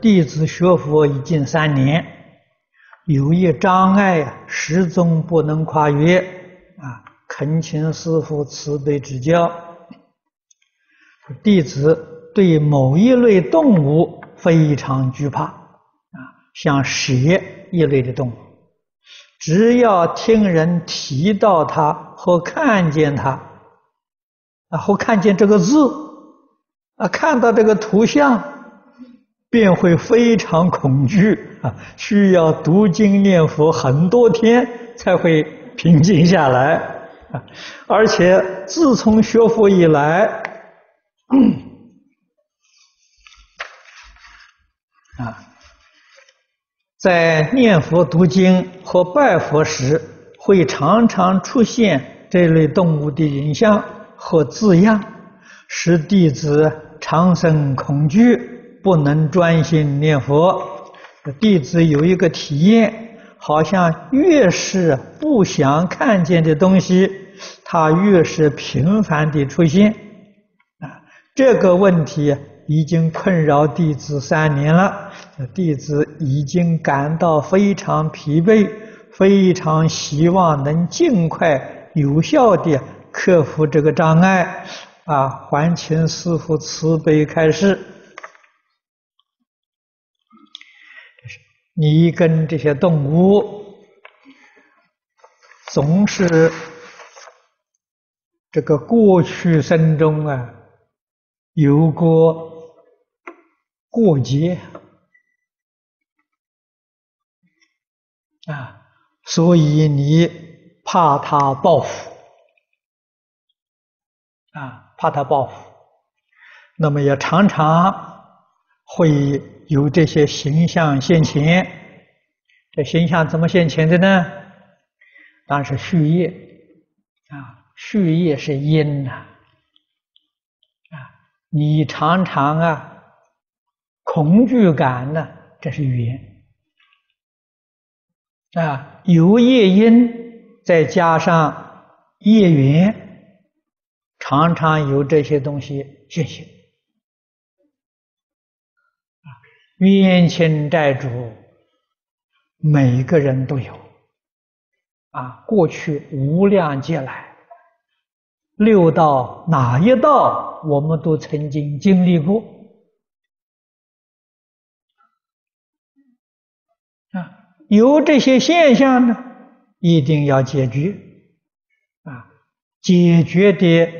弟子学佛已近三年，有一障碍始终不能跨越啊！恳请师父慈悲指教。弟子对某一类动物非常惧怕啊，像蛇一类的动物，只要听人提到它或看见它，啊，或看见这个字，啊，看到这个图像。便会非常恐惧啊，需要读经念佛很多天才会平静下来啊。而且自从学佛以来，啊，在念佛读经或拜佛时，会常常出现这类动物的影像和字样，使弟子产生恐惧。不能专心念佛，弟子有一个体验，好像越是不想看见的东西，它越是频繁地出现。啊，这个问题已经困扰弟子三年了，弟子已经感到非常疲惫，非常希望能尽快有效地克服这个障碍。啊，还请师父慈悲开示。你跟这些动物总是这个过去生中啊有过过节啊，所以你怕他报复啊，怕他报复，那么也常常会。有这些形象现前，这形象怎么现前的呢？当然是续业啊，续业是因呐，啊，你常常啊恐惧感呢，这是缘啊，由业因再加上业缘，常常由这些东西现行。冤亲债主，每个人都有啊。过去无量劫来，六道哪一道，我们都曾经经历过啊。有这些现象呢，一定要解决啊。解决的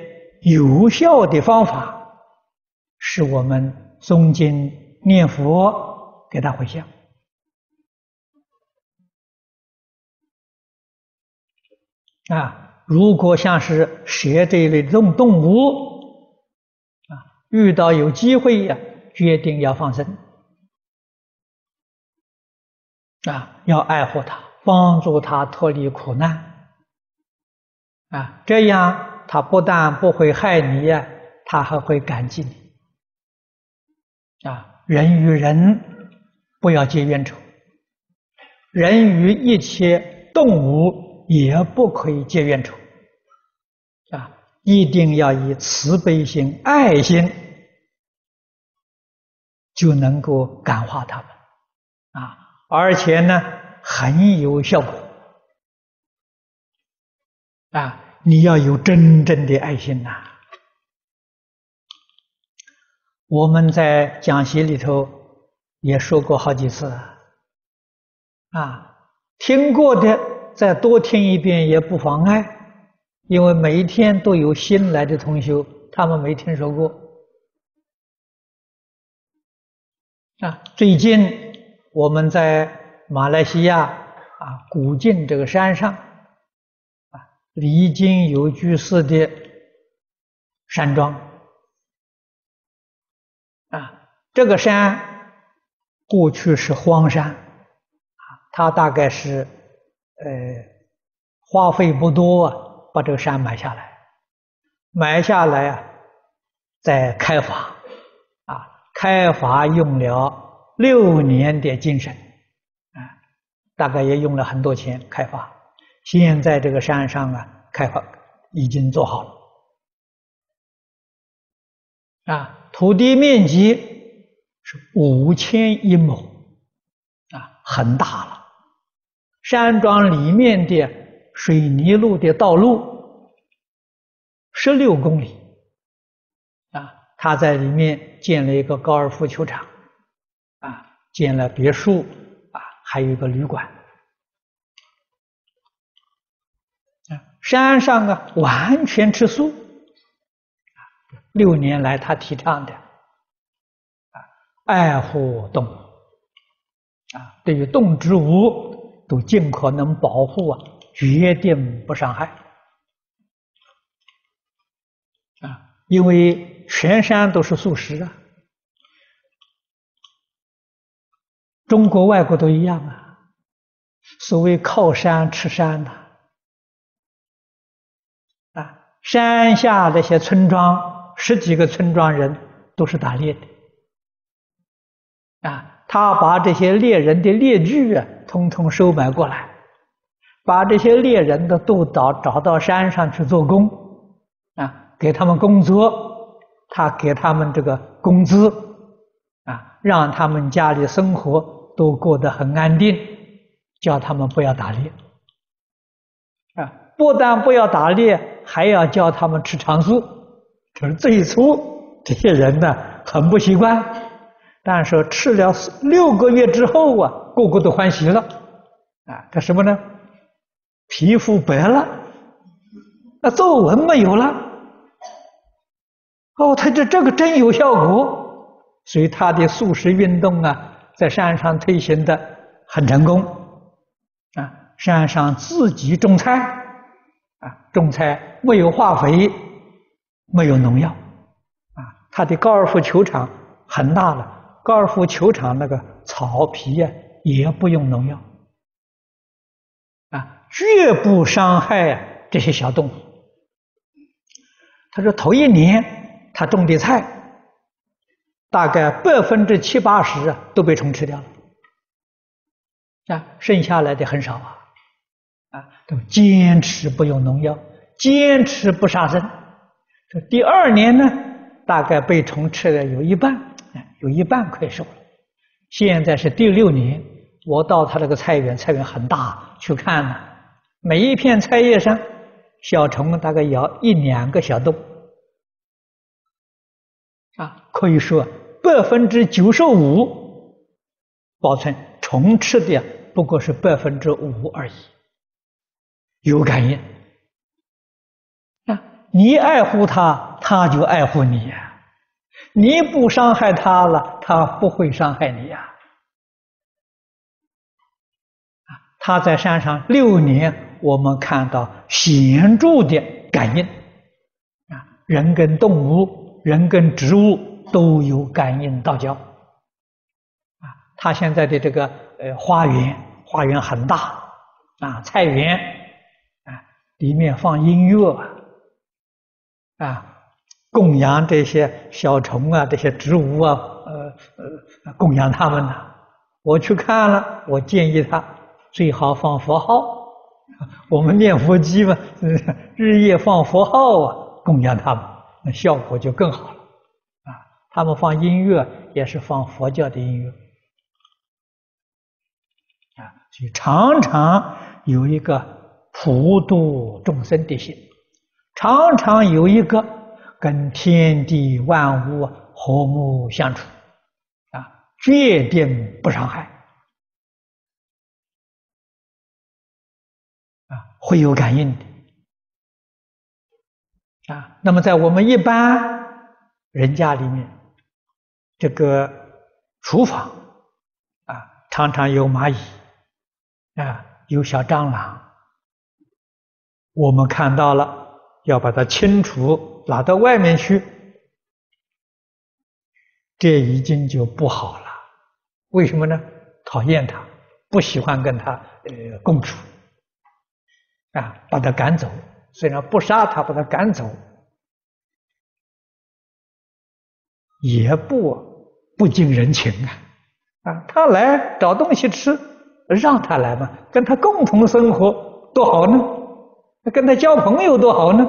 有效的方法，是我们诵经。念佛给他回向啊！如果像是蛇这一类动动物啊，遇到有机会呀，决定要放生啊，要爱护它，帮助它脱离苦难啊，这样它不但不会害你呀，它还会感激你啊。人与人不要结冤仇，人与一切动物也不可以结冤仇，啊，一定要以慈悲心、爱心，就能够感化他们，啊，而且呢很有效果，啊，你要有真正的爱心呐。我们在讲席里头也说过好几次，啊，听过的再多听一遍也不妨碍，因为每一天都有新来的同修，他们没听说过。啊，最近我们在马来西亚啊古晋这个山上，啊离经有居士的山庄。这个山过去是荒山，啊，他大概是，呃，花费不多啊，把这个山买下来，买下来啊，再开发，啊，开发用了六年的精神，啊，大概也用了很多钱开发，现在这个山上啊，开发已经做好了，啊。土地面积是五千一亩，啊，很大了。山庄里面的水泥路的道路十六公里，啊，他在里面建了一个高尔夫球场，啊，建了别墅，啊，还有一个旅馆。啊，山上啊，完全吃素，六年来他提倡的。爱护动。物，啊，对于动植物都尽可能保护啊，决定不伤害，啊，因为全山都是素食啊，中国外国都一样啊，所谓靠山吃山呐，啊，山下那些村庄，十几个村庄人都是打猎的。啊，他把这些猎人的猎具啊，通通收买过来，把这些猎人的都找找到山上去做工，啊，给他们工作，他给他们这个工资，啊，让他们家里生活都过得很安定，叫他们不要打猎，啊，不但不要打猎，还要叫他们吃长素，可是最初这些人呢，很不习惯。但是吃了六个月之后啊，个个都欢喜了，啊，这什么呢？皮肤白了，那皱纹没有了。哦，他这这个真有效果，所以他的素食运动啊，在山上推行的很成功，啊，山上自己种菜，啊，种菜没有化肥，没有农药，啊，他的高尔夫球场很大了。高尔夫球场那个草皮呀，也不用农药，啊，绝不伤害这些小动物。他说头一年他种的菜，大概百分之七八十啊都被虫吃掉了，啊，剩下来的很少啊，啊，都坚持不用农药，坚持不杀生。这第二年呢，大概被虫吃的有一半。有一半快熟了，现在是第六年，我到他那个菜园，菜园很大，去看了，每一片菜叶上，小虫大概咬一两个小洞，啊，可以说百分之九十五保存，虫吃的不过是百分之五而已，有感应，啊，你爱护它，它就爱护你呀。你不伤害他了，他不会伤害你呀。啊，他在山上六年，我们看到显著的感应。啊，人跟动物、人跟植物都有感应道交。啊，他现在的这个呃花园，花园很大，啊，菜园，啊，里面放音乐，啊。供养这些小虫啊，这些植物啊，呃呃，供养他们呢。我去看了，我建议他最好放佛号。我们念佛机嘛，日夜放佛号啊，供养他们，那效果就更好了。啊，他们放音乐也是放佛教的音乐。啊，所以常常有一个普度众生的心，常常有一个。跟天地万物和睦相处，啊，决定不伤害，啊，会有感应的，啊，那么在我们一般人家里面，这个厨房，啊，常常有蚂蚁，啊，有小蟑螂，我们看到了。要把它清除，拿到外面去，这已经就不好了。为什么呢？讨厌他，不喜欢跟他呃共处，啊，把他赶走。虽然不杀他，把他赶走，也不不近人情啊。啊，他来找东西吃，让他来嘛，跟他共同生活多好呢。跟他交朋友多好呢，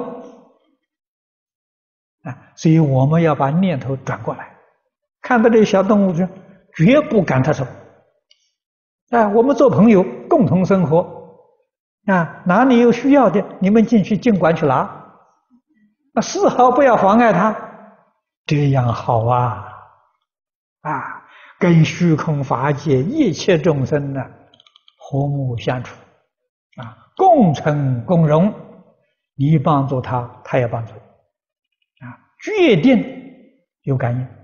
啊！所以我们要把念头转过来，看到这些小动物就绝不赶它走。啊，我们做朋友，共同生活，啊，哪里有需要的，你们进去尽管去拿，啊，丝毫不要妨碍他，这样好啊，啊，跟虚空法界一切众生呢和睦相处，啊，共存共荣，你帮助他，他也帮助你，决定有感应。